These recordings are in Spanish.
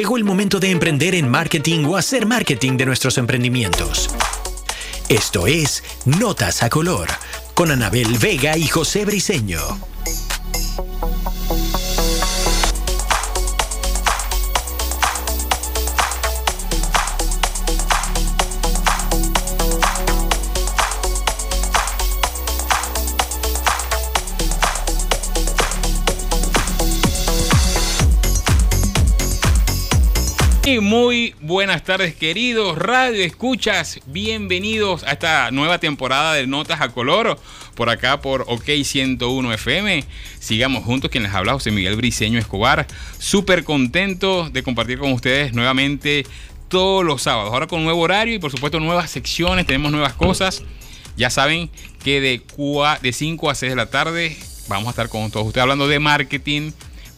Llegó el momento de emprender en marketing o hacer marketing de nuestros emprendimientos. Esto es Notas a Color con Anabel Vega y José Briseño. Tardes queridos radio escuchas, bienvenidos a esta nueva temporada de Notas a Color por acá por OK 101 FM. Sigamos juntos, quien les habla José Miguel Briceño Escobar, súper contento de compartir con ustedes nuevamente todos los sábados, ahora con nuevo horario y por supuesto nuevas secciones, tenemos nuevas cosas. Ya saben que de, de 5 a 6 de la tarde vamos a estar con todos ustedes hablando de marketing,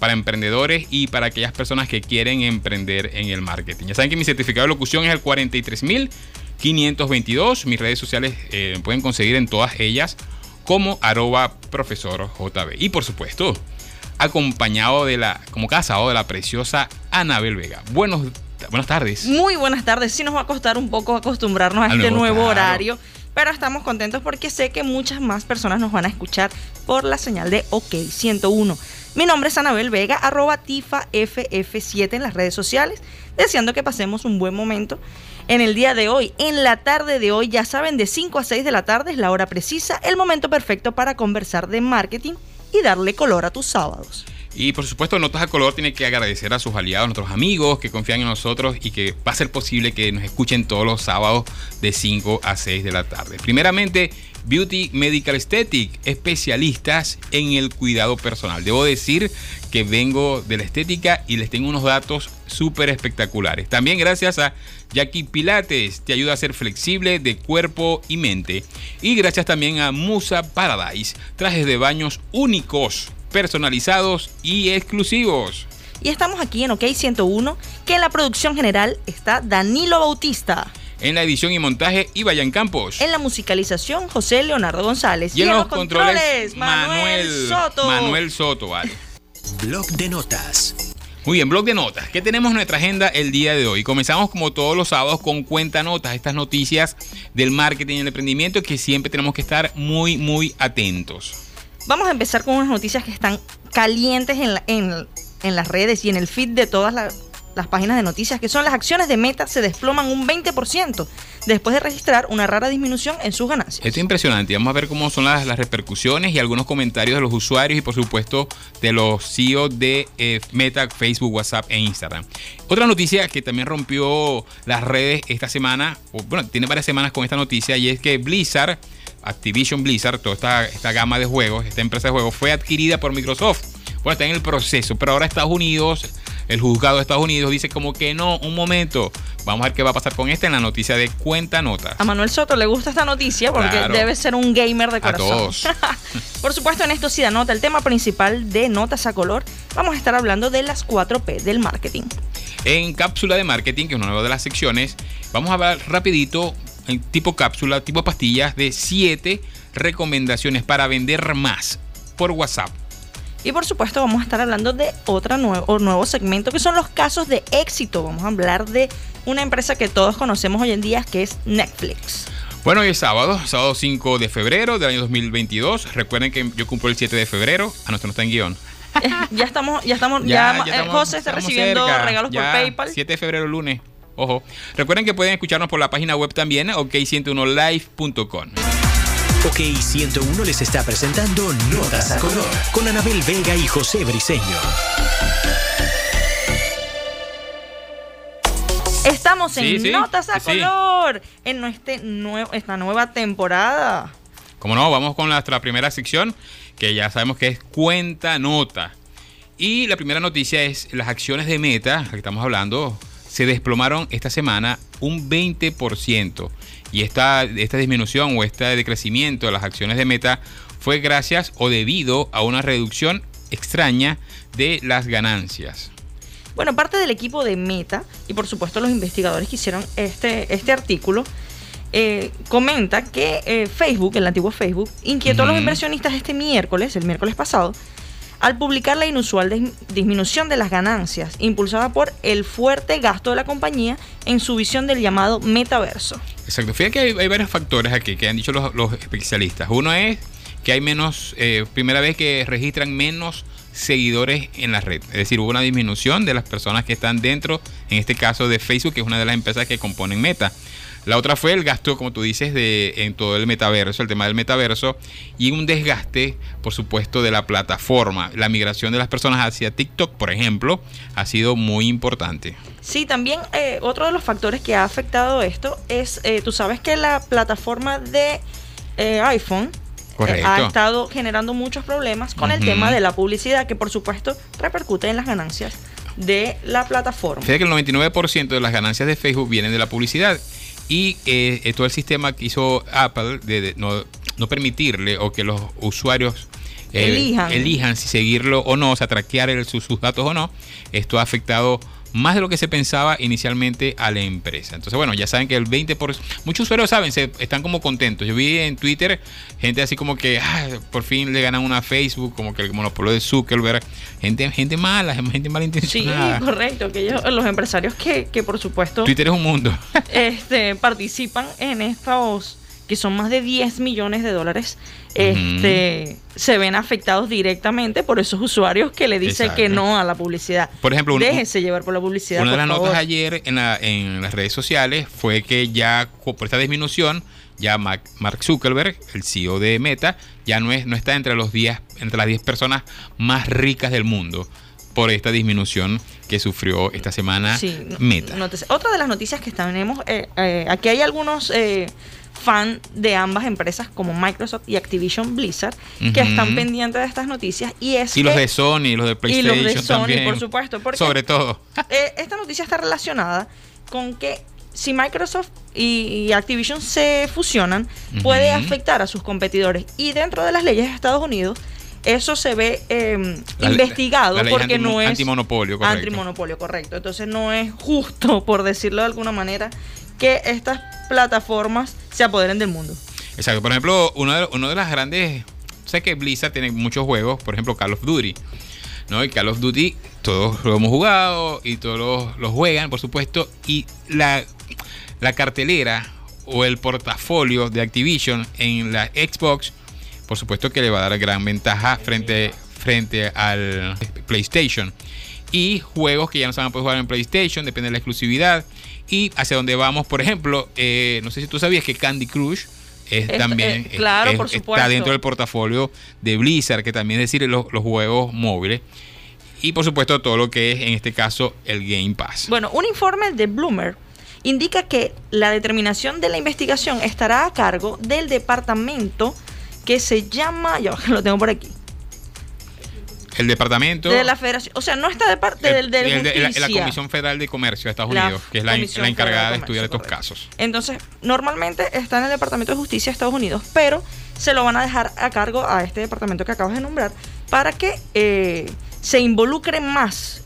para emprendedores y para aquellas personas que quieren emprender en el marketing. Ya saben que mi certificado de locución es el 43522. Mis redes sociales eh, pueden conseguir en todas ellas como arroba profesor JB. Y por supuesto, acompañado de la, como cada sábado, de la preciosa Anabel Vega. Buenos, buenas tardes. Muy buenas tardes. Sí nos va a costar un poco acostumbrarnos a este nuevo, horario pero estamos contentos porque sé que muchas más personas nos van a escuchar por la señal de OK 101. Mi nombre es Anabel Vega, arroba TIFAFF7 en las redes sociales, deseando que pasemos un buen momento en el día de hoy. En la tarde de hoy, ya saben, de 5 a 6 de la tarde es la hora precisa, el momento perfecto para conversar de marketing y darle color a tus sábados. Y por supuesto, Notas a Color tiene que agradecer a sus aliados, a nuestros amigos que confían en nosotros y que va a ser posible que nos escuchen todos los sábados de 5 a 6 de la tarde. Primeramente, Beauty Medical Aesthetic, especialistas en el cuidado personal. Debo decir que vengo de la estética y les tengo unos datos súper espectaculares. También gracias a Jackie Pilates, te ayuda a ser flexible de cuerpo y mente. Y gracias también a Musa Paradise, trajes de baños únicos, personalizados y exclusivos. Y estamos aquí en OK 101, que en la producción general está Danilo Bautista. En la edición y montaje, Ibayan Campos. En la musicalización, José Leonardo González. Y, en los, controles, Manuel, Soto. Manuel Soto, vale. Blog de notas. Muy bien, blog de notas. ¿Qué tenemos en nuestra agenda el día de hoy? Comenzamos como todos los sábados con cuenta notas, estas noticias del marketing y el emprendimiento que siempre tenemos que estar muy, muy atentos. Vamos a empezar con unas noticias que están calientes en, en, en las redes y en el feed de todas las las páginas de noticias, que son las acciones de Meta se desploman un 20% después de registrar una rara disminución en sus ganancias. Esto es impresionante. Vamos a ver cómo son las, repercusiones y algunos comentarios de los usuarios y por supuesto de los CEOs de eh, Meta, Facebook, WhatsApp e Instagram. Otra noticia que también rompió las redes esta semana, bueno, tiene varias semanas con esta noticia y es que Blizzard, Activision Blizzard, toda esta, esta gama de juegos, esta empresa de juegos, fue adquirida por Microsoft. Bueno, está en el proceso, pero ahora Estados Unidos el juzgado de Estados Unidos dice como que no, un momento. Vamos a ver qué va a pasar con esta en la noticia de Cuenta Notas. A Manuel Soto le gusta esta noticia porque debe ser un gamer de corazón. A todos. Por supuesto, en esto sí da nota el tema principal de Notas a Color. Vamos a estar hablando de las 4P del marketing. En cápsula de marketing, que es una nueva de las secciones, vamos a hablar rapidito, en tipo cápsula, tipo pastillas, de 7 recomendaciones para vender más por WhatsApp y por supuesto vamos a estar hablando de otro nuevo, nuevo segmento que son los casos de éxito. Vamos a hablar de una empresa que todos conocemos hoy en día que es Netflix. Bueno, hoy es sábado, sábado 5 de febrero del año 2022. Recuerden que yo cumplo el 7 de febrero. A nuestro no está en guion. ya estamos, ya estamos, ya, eh, José está recibiendo regalos por PayPal. 7 de febrero, lunes. Ojo. Recuerden que pueden escucharnos por la página web también, ok101live.com. OK 101 les está presentando Notas a Color con Anabel Vega y José Briseño. Estamos en Notas a Color en este nuevo, esta nueva temporada. Como no, vamos con nuestra primera sección que ya sabemos que es Cuenta Nota. Y la primera noticia es las acciones de Meta, que estamos hablando, se desplomaron esta semana un 20%. Y esta, esta disminución o este decrecimiento de las acciones de Meta fue gracias o debido a una reducción extraña de las ganancias. Bueno, parte del equipo de Meta y por supuesto los investigadores que hicieron este, este artículo eh, comenta que eh, Facebook, el antiguo Facebook, inquietó a los inversionistas este miércoles, el miércoles pasado, al publicar la inusual disminución de las ganancias, impulsada por el fuerte gasto de la compañía en su visión del llamado metaverso. Exacto, fíjate que hay, varios factores aquí que han dicho los, especialistas. Uno es que hay menos, eh, primera vez que registran menos seguidores en la red. Es decir, hubo una disminución de las personas que están dentro, en este caso de Facebook, que es una de las empresas que componen Meta. La otra fue el gasto, como tú dices, de, en todo el metaverso, el tema del metaverso, y un desgaste, por supuesto, de la plataforma. La migración de las personas hacia TikTok, por ejemplo, ha sido muy importante. Sí, también eh, otro de los factores que ha afectado esto es, eh, tú sabes que la plataforma de eh, iPhone ha estado generando muchos problemas con el tema de la publicidad, que por supuesto repercute en las ganancias de la plataforma. Fíjate que el 99% de las ganancias de Facebook vienen de la publicidad y eh, todo el sistema que hizo Apple de, no, no, permitirle o que los usuarios eh, elijan. si seguirlo o no, o sea, traquear sus, datos o no, esto ha afectado más de lo que se pensaba inicialmente a la empresa. Entonces, bueno, ya saben que el 20%, muchos usuarios saben, se, están como contentos. Yo vi en Twitter gente así como que ah, por fin le ganan una Facebook, como que el monopolio de Zuckerberg, gente, gente mala, gente malintencionada. Sí, correcto, que ellos, los empresarios que, que por supuesto... Twitter es un mundo. este, participan en estos que son más de 10 millones de dólares, este, se ven afectados directamente por esos usuarios que le dicen que no a la publicidad. Por ejemplo, déjense llevar por la publicidad. Una de las notas ayer en, en las redes sociales fue que ya por esta disminución, ya Mark Zuckerberg, el CEO de Meta, ya no, es, no está entre, los 10, entre las 10 personas más ricas del mundo por esta disminución que sufrió esta semana Meta. otra de las noticias que tenemos, eh, eh, aquí hay algunos eh, fan de ambas empresas como Microsoft y Activision Blizzard que están pendientes de estas noticias y es y los de Sony los de PlayStation y los de Sony por supuesto sobre todo. eh, esta noticia está relacionada con que si Microsoft y, Activision se fusionan puede afectar a sus competidores. Y dentro de las leyes de Estados Unidos eso se ve em, investigado porque no es antimonopolio correcto. antimonopolio correcto. Entonces no es justo por decirlo de alguna manera que estas plataformas se apoderen del mundo. Exacto. Por ejemplo, uno de, uno de las grandes. Sé que Blizzard tiene muchos juegos, por ejemplo, Call of Duty. ¿no? Y Call of Duty, todos lo hemos jugado y todos los, juegan, por supuesto. Y la, la cartelera o el portafolio de Activision en la Xbox, por supuesto que le va a dar gran ventaja frente, frente al PlayStation. Y juegos que ya no se van a poder jugar en PlayStation, depende de la exclusividad y hacia dónde vamos. Por ejemplo, eh, no sé si tú sabías que Candy Crush es, también eh, claro, por está dentro del portafolio de Blizzard, que también es decir los, los, juegos móviles. Y por supuesto todo lo que es en este caso el Game Pass. Bueno, un informe de Bloomer indica que la determinación de la investigación estará a cargo del departamento que se llama, ya lo tengo por aquí, el departamento. De la federación. O sea, no está de parte del de, la, Comisión Federal de Comercio de Estados Unidos, que es la, encargada de, estudiar estos casos. Entonces, normalmente está en el Departamento de Justicia de Estados Unidos, pero se lo van a dejar a cargo a este departamento que acabas de nombrar para que eh, se involucre más,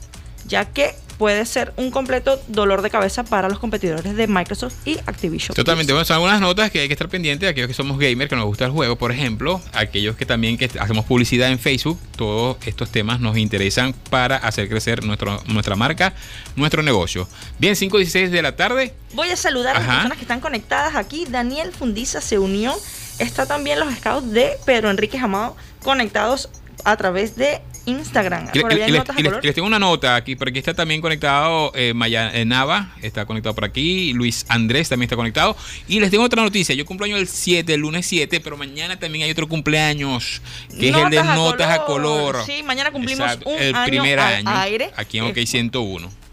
ya que puede ser un completo dolor de cabeza para los competidores de Microsoft y Activision. Totalmente. Bueno, son algunas notas que hay que estar pendientes, aquellos que somos gamers, que nos gusta el juego, por ejemplo, aquellos que también que hacemos publicidad en Facebook, todos estos temas nos interesan para hacer crecer nuestro, nuestra marca, nuestro negocio. Bien, 5 y 16 de la tarde. Voy a saludar a las personas que están conectadas aquí. Daniel Fundiza se unió. Está también los scouts de Pedro Enrique Amado conectados a través de Instagram. Y, les, tengo una nota aquí, porque está también conectado eh, Maya eh, Nava, está conectado por aquí, Luis Andrés también está conectado. Y les tengo otra noticia, yo cumpleaños el 7, el lunes 7, pero mañana también hay otro cumpleaños, que es el de Notas a Color. Sí, mañana cumplimos un el primer año aquí en OK 101.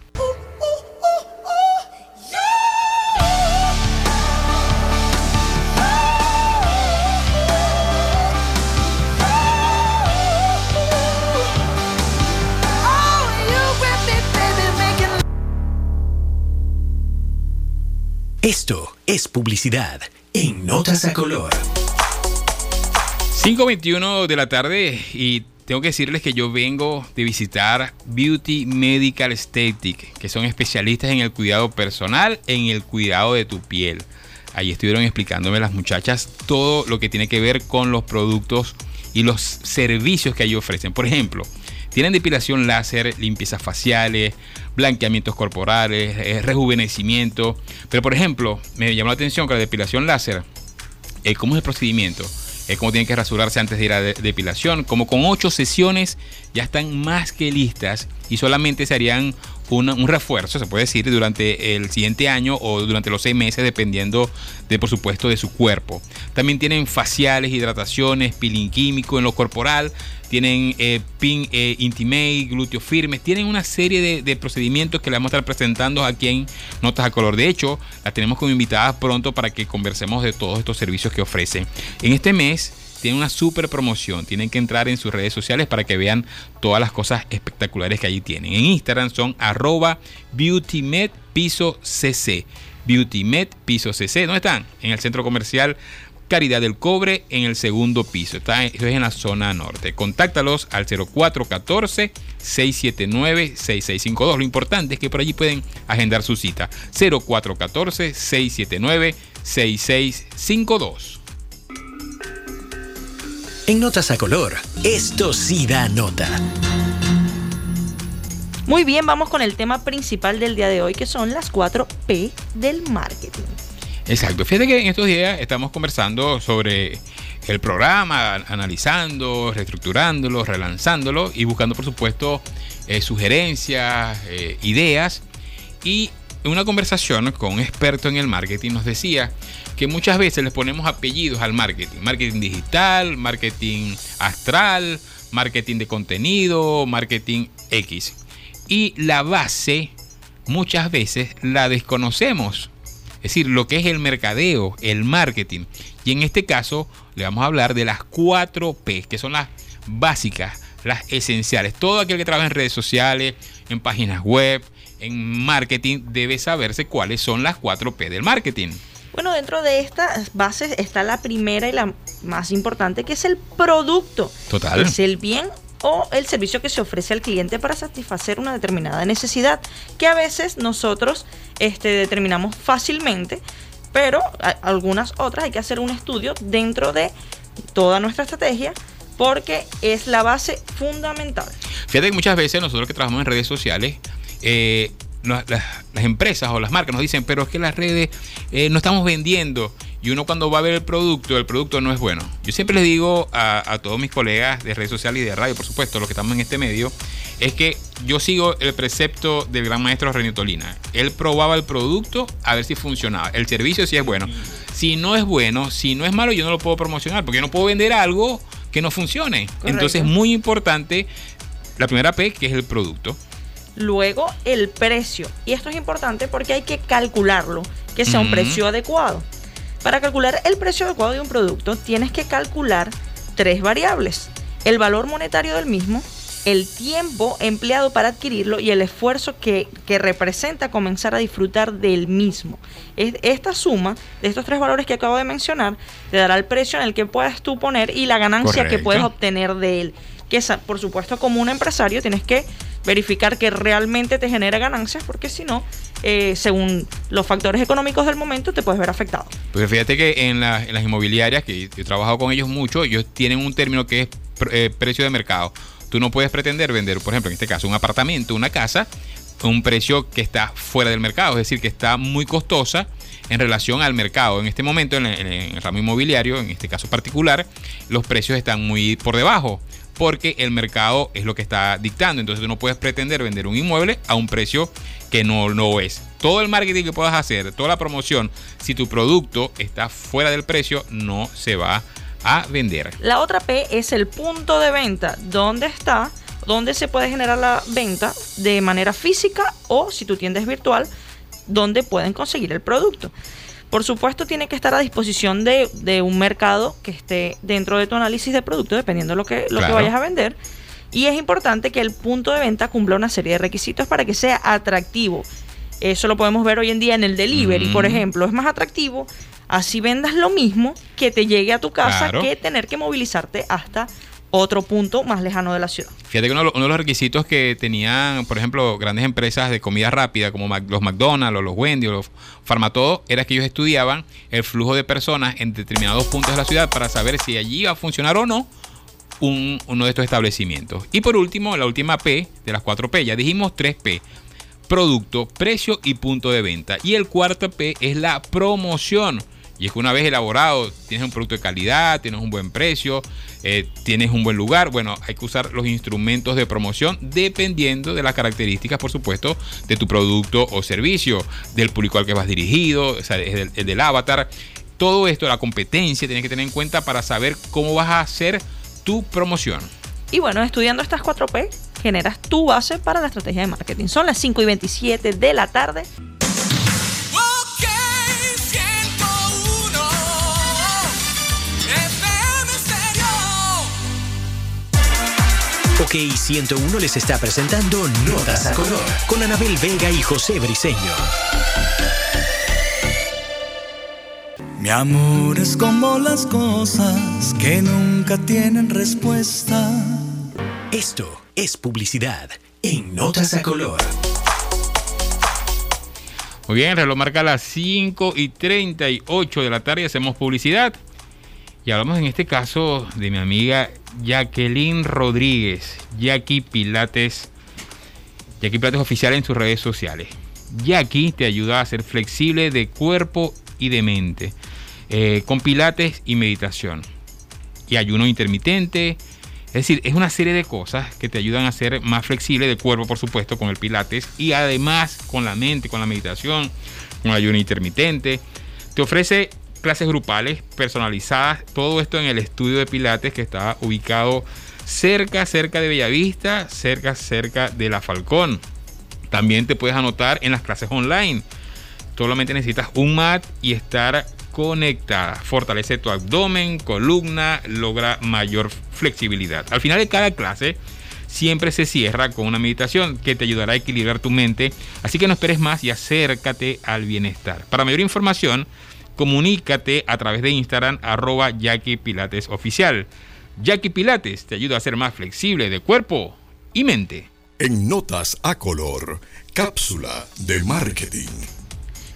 'Esto es publicidad en Notas a Color. 5.21 de la tarde y tengo que decirles que yo vengo de visitar Beauty Medical Aesthetic, que son especialistas en el cuidado personal, en el cuidado de tu piel. Ahí estuvieron explicándome las muchachas todo lo que tiene que ver con los productos y los servicios que allí ofrecen. Por ejemplo, tienen depilación láser, limpiezas faciales, blanqueamientos corporales, eh, rejuvenecimiento. Pero por ejemplo, me llamó la atención que la depilación láser, eh, ¿cómo es el procedimiento? Es como tienen que rasurarse antes de ir a depilación. Como con ocho sesiones ya están más que listas y solamente se harían un refuerzo, se puede decir, durante el siguiente año o durante los seis meses, dependiendo de, por supuesto, de su cuerpo. También tienen faciales, hidrataciones, peeling químico en lo corporal, tienen eh, pin eh, intimate, glúteos firmes, tienen una serie de, procedimientos que le vamos a estar presentando aquí en Notas a Color. De hecho, las tenemos como invitadas pronto para que conversemos de todos estos servicios que ofrecen. En este mes tiene una super promoción. Tienen que entrar en sus redes sociales para que vean todas las cosas espectaculares que allí tienen. En Instagram son arroba beautymed piso piso cc. ¿Dónde están? En el centro comercial Caridad del Cobre en el segundo piso. Está, eso es en la zona norte. Contáctalos al 0414-679-6652. Lo importante es que por allí pueden agendar su cita. 0414-679-6652. En Notas a Color, esto sí da nota. Muy bien, vamos con el tema principal del día de hoy, que son las 4 P del marketing. Exacto. Fíjate que en estos días estamos conversando sobre el programa, analizando, reestructurándolo, relanzándolo y buscando, por supuesto, eh, sugerencias, eh, ideas. Y una conversación con un experto en el marketing nos decía que muchas veces les ponemos apellidos al marketing. Marketing digital, marketing astral, marketing de contenido, marketing X. Y la base muchas veces la desconocemos. Es decir, lo que es el mercadeo, el marketing. Y en este caso le vamos a hablar de las 4 P, que son las básicas, las esenciales. Todo aquel que trabaja en redes sociales, en páginas web, en marketing, debe saberse cuáles son las 4 P del marketing. Bueno, dentro de estas bases está la primera y la más importante, que es el producto. Total. Es el bien o el servicio que se ofrece al cliente para satisfacer una determinada necesidad, que a veces nosotros este, determinamos fácilmente, pero algunas otras hay que hacer un estudio dentro de toda nuestra estrategia porque es la base fundamental. Fíjate que muchas veces nosotros que trabajamos en redes sociales, eh, las, empresas o las marcas nos dicen, pero es que las redes eh, no estamos vendiendo. Y uno cuando va a ver el producto, el producto no es bueno. Yo siempre les digo a, todos mis colegas de redes sociales y de radio, por supuesto, los que estamos en este medio, es que yo sigo el precepto del gran maestro Renitolina. Él probaba el producto a ver si funcionaba. El servicio si es bueno. Si no es bueno, si no es malo, yo no lo puedo promocionar porque yo no puedo vender algo que no funcione. Entonces es muy importante la primera P, que es el producto. Luego el precio. Y esto es importante porque hay que calcularlo, que sea un precio adecuado. Para calcular el precio adecuado de un producto tienes que calcular tres variables. El valor monetario del mismo, el tiempo empleado para adquirirlo y el esfuerzo que, representa comenzar a disfrutar del mismo. Esta suma de estos tres valores que acabo de mencionar te dará el precio en el que puedas tú poner y la ganancia que puedes obtener de él. Que por supuesto como un empresario tienes que verificar que realmente te genera ganancias, porque si no, eh, según los factores económicos del momento, te puedes ver afectado. Porque fíjate que en, las inmobiliarias, que he trabajado con ellos mucho, ellos tienen un término que es eh, precio de mercado. Tú no puedes pretender vender, por ejemplo, en este caso, un apartamento, una casa, un precio que está fuera del mercado, es decir, que está muy costosa en relación al mercado. En este momento, en el ramo inmobiliario, en este caso particular, los precios están muy por debajo porque el mercado es lo que está dictando. Entonces tú no puedes pretender vender un inmueble a un precio que no lo es. Todo el marketing que puedas hacer, toda la promoción, si tu producto está fuera del precio, no se va a vender. La otra P es el punto de venta. ¿Dónde está? ¿Dónde se puede generar la venta de manera física o si tu tienda es virtual, dónde pueden conseguir el producto? Por supuesto, tiene que estar a disposición de, un mercado que esté dentro de tu análisis de producto, dependiendo de lo que, lo que vayas a vender. Y es importante que el punto de venta cumpla una serie de requisitos para que sea atractivo. Eso lo podemos ver hoy en día en el delivery, por ejemplo. Es más atractivo así vendas lo mismo que te llegue a tu casa que tener que movilizarte hasta otro punto más lejano de la ciudad. Fíjate que uno, de los requisitos que tenían, por ejemplo, grandes empresas de comida rápida como los McDonald's o los Wendy o los Farmatodo, era que ellos estudiaban el flujo de personas en determinados puntos de la ciudad para saber si allí iba a funcionar o no uno de estos establecimientos. Y por último, la última P de las 4 P, ya dijimos 3 P. Producto, precio y punto de venta. Y el cuarto P es la promoción. Y es que una vez elaborado, tienes un producto de calidad, tienes un buen precio, eh, tienes un buen lugar. Bueno, hay que usar los instrumentos de promoción dependiendo de las características, por supuesto, de tu producto o servicio, del público al que vas dirigido, el, del avatar. Todo esto, la competencia, tienes que tener en cuenta para saber cómo vas a hacer tu promoción. Y bueno, estudiando estas 4P, generas tu base para la estrategia de marketing. Son las 5 y 27 de la tarde. Ok 101 les está presentando Notas a Color con Anabel Vega y José Briseño. Mi amor es como las cosas que nunca tienen respuesta. Esto es publicidad en Notas a Color. Muy bien, el reloj marca las 5 y 38 de la tarde. Hacemos publicidad. Y hablamos en este caso de mi amiga Jacqueline Rodríguez, Jackie Pilates. Jackie Pilates oficial en sus redes sociales. Jackie te ayuda a ser flexible de cuerpo y de mente. Eh, con pilates y meditación. Y ayuno intermitente. Es decir, es una serie de cosas que te ayudan a ser más flexible de cuerpo, por supuesto, con el pilates. Y además con la mente, con la meditación, con ayuno intermitente. Te ofrece clases grupales personalizadas. Todo esto en el estudio de pilates que está ubicado cerca, cerca de Bellavista, cerca, cerca de La Falcón. También te puedes anotar en las clases online. Solamente necesitas un mat y estar conectada. Fortalece tu abdomen, columna, logra mayor flexibilidad. Al final de cada clase siempre se cierra con una meditación que te ayudará a equilibrar tu mente. Así que no esperes más y acércate al bienestar. Para mayor información, comunícate a través de Instagram arroba Jackie Pilates Oficial. Jackie Pilates te ayuda a ser más flexible de cuerpo y mente. En Notas a Color, cápsula de marketing.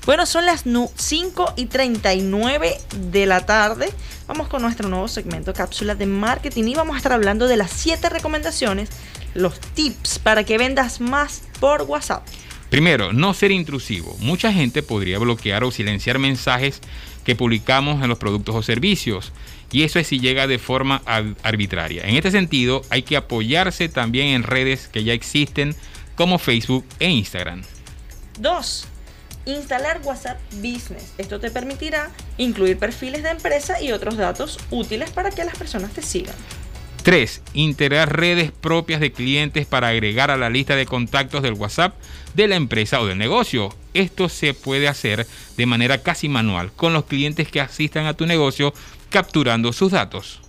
Bueno, son las 5 y 39 de la tarde. Vamos con nuestro nuevo segmento Cápsula de Marketing y vamos a estar hablando de las 7 recomendaciones, los tips para que vendas más por WhatsApp. Primero, no ser intrusivo. Mucha gente podría bloquear o silenciar mensajes que publicamos en los productos o servicios. Y eso es si llega de forma arbitraria. En este sentido, hay que apoyarse también en redes que ya existen como Facebook e Instagram. 2 instalar WhatsApp Business. Esto te permitirá incluir perfiles de empresa y otros datos útiles para que las personas te sigan. 3. Integrar redes propias de clientes para agregar a la lista de contactos del WhatsApp de la empresa o del negocio. Esto se puede hacer de manera casi manual con los clientes que asistan a tu negocio capturando sus datos.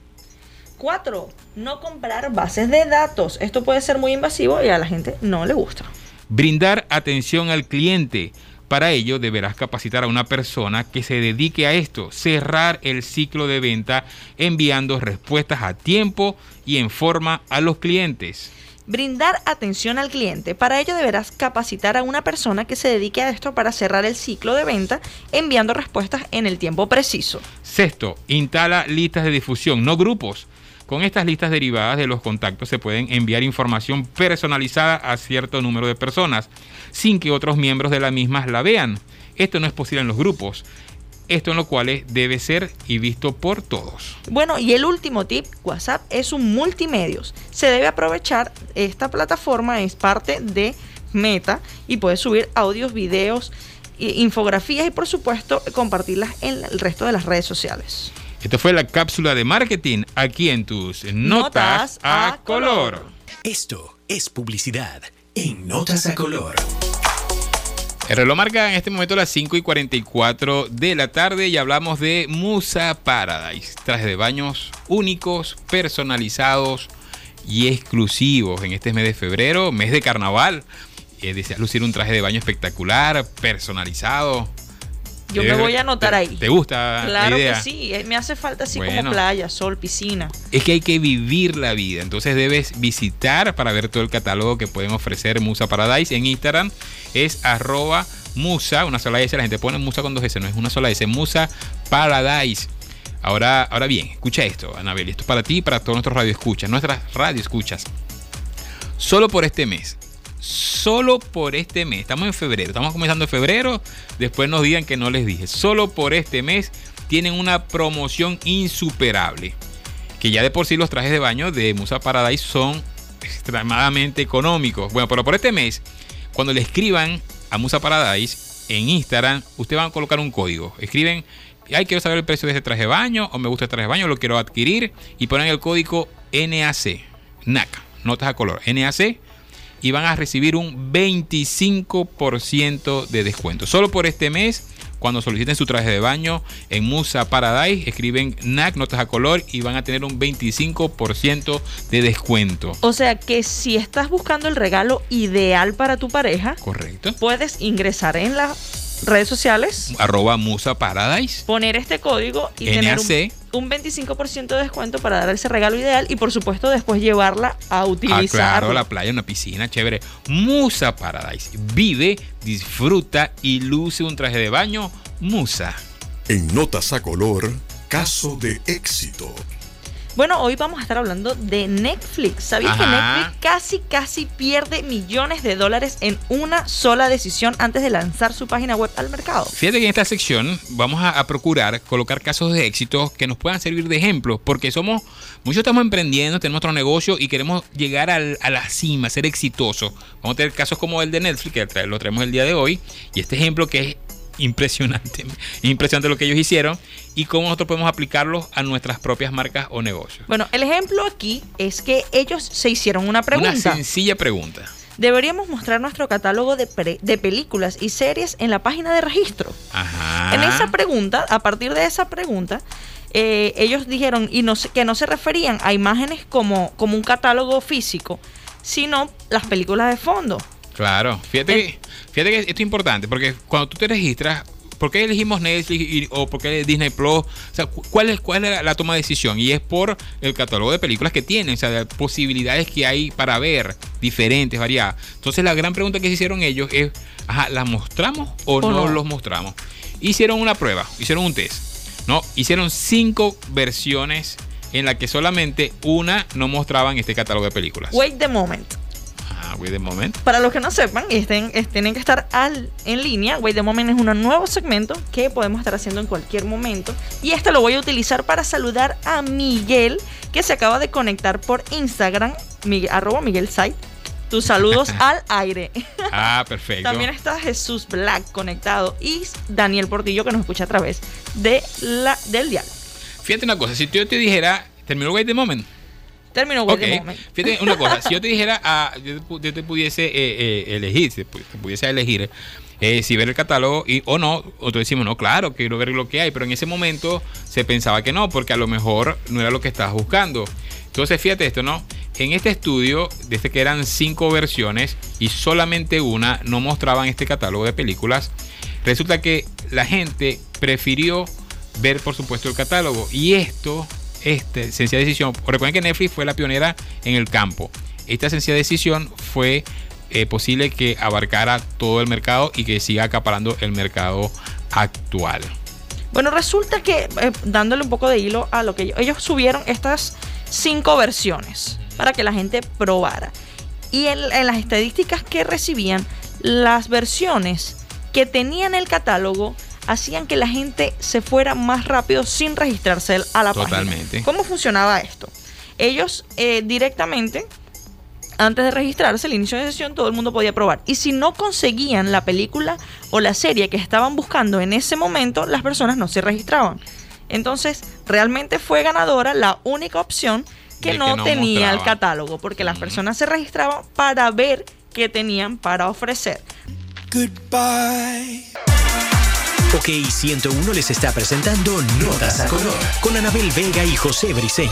4. No comprar bases de datos. Esto puede ser muy invasivo y a la gente no le gusta. Brindar atención al cliente. Para ello deberás capacitar a una persona que se dedique a esto, cerrar el ciclo de venta enviando respuestas a tiempo y en forma a los clientes. Brindar atención al cliente. Para ello deberás capacitar a una persona que se dedique a esto para cerrar el ciclo de venta enviando respuestas en el tiempo preciso. Sexto, instala listas de difusión, no grupos. Con estas listas derivadas de los contactos se pueden enviar información personalizada a cierto número de personas sin que otros miembros de la misma la vean. Esto no es posible en los grupos. Esto en lo cual debe ser y visto por todos. Bueno, y el último tip, WhatsApp es un multimedios. Se debe aprovechar, esta plataforma es parte de Meta y puedes subir audios, videos, infografías y por supuesto compartirlas en el resto de las redes sociales. Esto fue la cápsula de marketing aquí en tus Notas, a, color. Esto es publicidad en Notas a Color. El reloj marca en este momento las 5 y 44 de la tarde y hablamos de Musa Paradise. Trajes de baños únicos, personalizados y exclusivos en este mes de febrero, mes de carnaval. Eh, deseas lucir un traje de baño espectacular, personalizado, yo me voy a anotar ahí. ¿Te gusta claro que sí, eh, me hace falta así como playa, sol, piscina. Es que hay que vivir la vida, entonces debes visitar para ver todo el catálogo que pueden ofrecer Musa Paradise en Instagram. Es arroba Musa, una sola S, la gente pone Musa con dos S, no es una sola S, Musa Paradise. Ahora, ahora bien, escucha esto, Anabel, esto es para ti y para todos nuestros radioescuchas, nuestras radioescuchas. Solo por este mes, solo por este mes, estamos en febrero, estamos comenzando en febrero, después nos digan que no les dije, solo por este mes tienen una promoción insuperable, que ya de por sí los trajes de baño de Musa Paradise son extremadamente económicos. Bueno, pero por este mes, cuando le escriban a Musa Paradise en Instagram, ustedes van a colocar un código. Escriben, ay, quiero saber el precio de ese traje de baño, o me gusta el traje de baño, lo quiero adquirir, y ponen el código NAC, NAC, notas a color, NAC, y van a recibir un 25% de descuento. Solo por este mes cuando soliciten su traje de baño en Musa Paradise, escriben NAC, notas a color y van a tener un 25% de descuento. O sea que si estás buscando el regalo ideal para tu pareja, correcto, puedes ingresar en la redes sociales. Arroba Musa Paradise. Poner este código y tener un, 25% de descuento para dar ese regalo ideal y por supuesto después llevarla a utilizar. Ah, claro, la playa, una piscina, chévere. Musa Paradise. Vive, disfruta y luce un traje de baño Musa. En Notas a Color, caso de éxito. Bueno, hoy vamos a estar hablando de Netflix. ¿Sabías que Netflix casi, casi pierde millones de dólares en una sola decisión antes de lanzar su página web al mercado? Fíjate que en esta sección vamos a, procurar colocar casos de éxito que nos puedan servir de ejemplo, porque somos, muchos estamos emprendiendo, tenemos nuestro negocio y queremos llegar a la cima, ser exitosos. Vamos a tener casos como el de Netflix, que lo traemos el día de hoy, y este ejemplo que es impresionante, impresionante lo que ellos hicieron y cómo nosotros podemos aplicarlo a nuestras propias marcas o negocios. Bueno, el ejemplo aquí es que ellos se hicieron una pregunta. Una sencilla pregunta. Deberíamos mostrar nuestro catálogo de, de películas y series en la página de registro. Ajá. En esa pregunta, a partir de esa pregunta, eh, ellos dijeron y no, que no se referían a imágenes como, como un catálogo físico, sino las películas de fondo. Claro, fíjate, que, fíjate que esto es importante, porque cuando tú te registras, ¿por qué elegimos Netflix o por qué Disney Plus? O sea, ¿cuál es, cuál es la, toma de decisión? Y es por el catálogo de películas que tienen, o sea, las posibilidades que hay para ver, diferentes, variadas. Entonces, la gran pregunta que se hicieron ellos es, ajá, ¿las mostramos o, no, los mostramos? Hicieron una prueba, hicieron un test, ¿no? Hicieron cinco versiones en la que solamente una no mostraban este catálogo de películas. Wait the moment. Wait the Moment. Para los que no sepan y estén, tienen que estar al, en línea, Wait the Moment es un nuevo segmento que podemos estar haciendo en cualquier momento. Y este lo voy a utilizar para saludar a Miguel, que se acaba de conectar por Instagram, arroba Miguel Site. Tus saludos al aire. Ah, perfecto. También está Jesús Black conectado y Daniel Portillo que nos escucha a través de la, del dial. Fíjate una cosa, si yo te dijera, terminó Wait the Moment. Término okay. Fíjate una cosa, si yo te dijera, ah, yo, te, pudiese eh, eh, elegir, si te pudiese elegir eh, si ver el catálogo y, o no, tú decimos, no, claro, quiero ver lo que hay, pero en ese momento se pensaba que no, porque a lo mejor no era lo que estabas buscando. Entonces, fíjate esto, ¿no? En este estudio, desde que eran cinco versiones y solamente una no mostraban este catálogo de películas, resulta que la gente prefirió ver, por supuesto, el catálogo. Y esto esta sencilla decisión, recuerden que Netflix fue la pionera en el campo. Esta sencilla decisión fue eh, posible que abarcara todo el mercado y que siga acaparando el mercado actual. Bueno, resulta que eh, dándole un poco de hilo a lo que ellos, subieron estas cinco versiones para que la gente probara. Y en las estadísticas que recibían, las versiones que tenían el catálogo hacían que la gente se fuera más rápido sin registrarse a la Totalmente. ¿Cómo funcionaba esto? Ellos eh, directamente, antes de registrarse, el inicio de sesión, todo el mundo podía probar. Y si no conseguían la película o la serie que estaban buscando en ese momento, las personas no se registraban. Entonces, realmente fue ganadora la única opción que, no, tenía el catálogo, porque las personas se registraban para ver qué tenían para ofrecer. Goodbye. OK 101 les está presentando Notas a Color con Anabel Vega y José Briseño.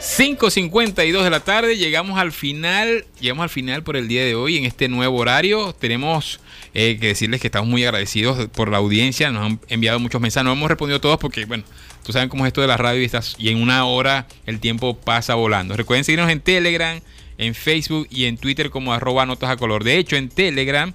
5.52 de la tarde, llegamos al final, llegamos al final por el día de hoy en este nuevo horario. Tenemos eh, que decirles que estamos muy agradecidos por la audiencia, nos han enviado muchos mensajes, no hemos respondido todos porque, bueno, tú sabes cómo es esto de la radio y, estás, en una hora el tiempo pasa volando. Recuerden seguirnos en Telegram, en Facebook y en Twitter como arroba notas a color. De hecho, en Telegram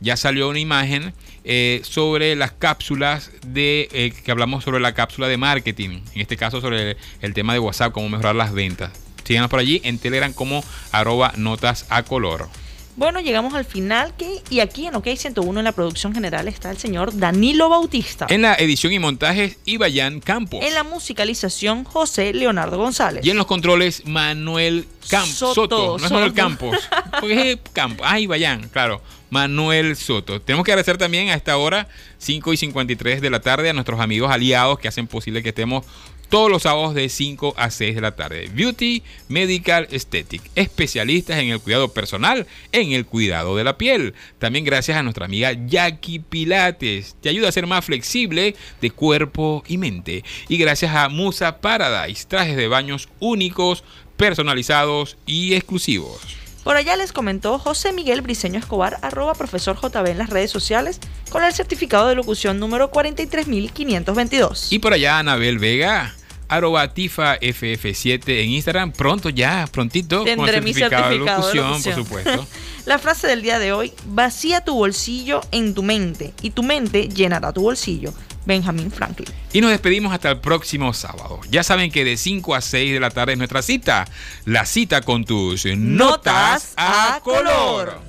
ya salió una imagen eh, sobre las cápsulas de eh, que hablamos sobre la cápsula de marketing, en este caso sobre el, tema de WhatsApp, cómo mejorar las ventas. Síganos por allí en Telegram como arroba notas a color. Bueno, llegamos al final que, y aquí en OK 101 en la producción general está el señor Danilo Bautista. En la edición y montaje, Ibayan Campos. En la musicalización, José Leonardo González. Y en los controles, Manuel Campos. Soto, No es Manuel Campos. Porque es Campos. Ah, Ibayan, claro. Manuel Soto. Tenemos que agradecer también a esta hora, 5 y 53 de la tarde, a nuestros amigos aliados que hacen posible que estemos todos los sábados de 5 a 6 de la tarde. Beauty Medical Aesthetic, especialistas en el cuidado personal, en el cuidado de la piel. También gracias a nuestra amiga Jackie Pilates, te ayuda a ser más flexible de cuerpo y mente. Y gracias a Musa Paradise, trajes de baños únicos, personalizados y exclusivos. Por allá les comentó José Miguel Briceño Escobar, arroba profesor JB en las redes sociales, con el certificado de locución número 43522. Y por allá Anabel Vega, arroba tifa ff7 en Instagram. Pronto ya, prontito, con el certificado, de, locución, por supuesto. La frase del día de hoy, vacía tu bolsillo en tu mente y tu mente llenará tu bolsillo. Benjamin Franklin. Y nos despedimos hasta el próximo sábado. Ya saben que de 5 a 6 de la tarde es nuestra cita. La cita con tus notas, a color.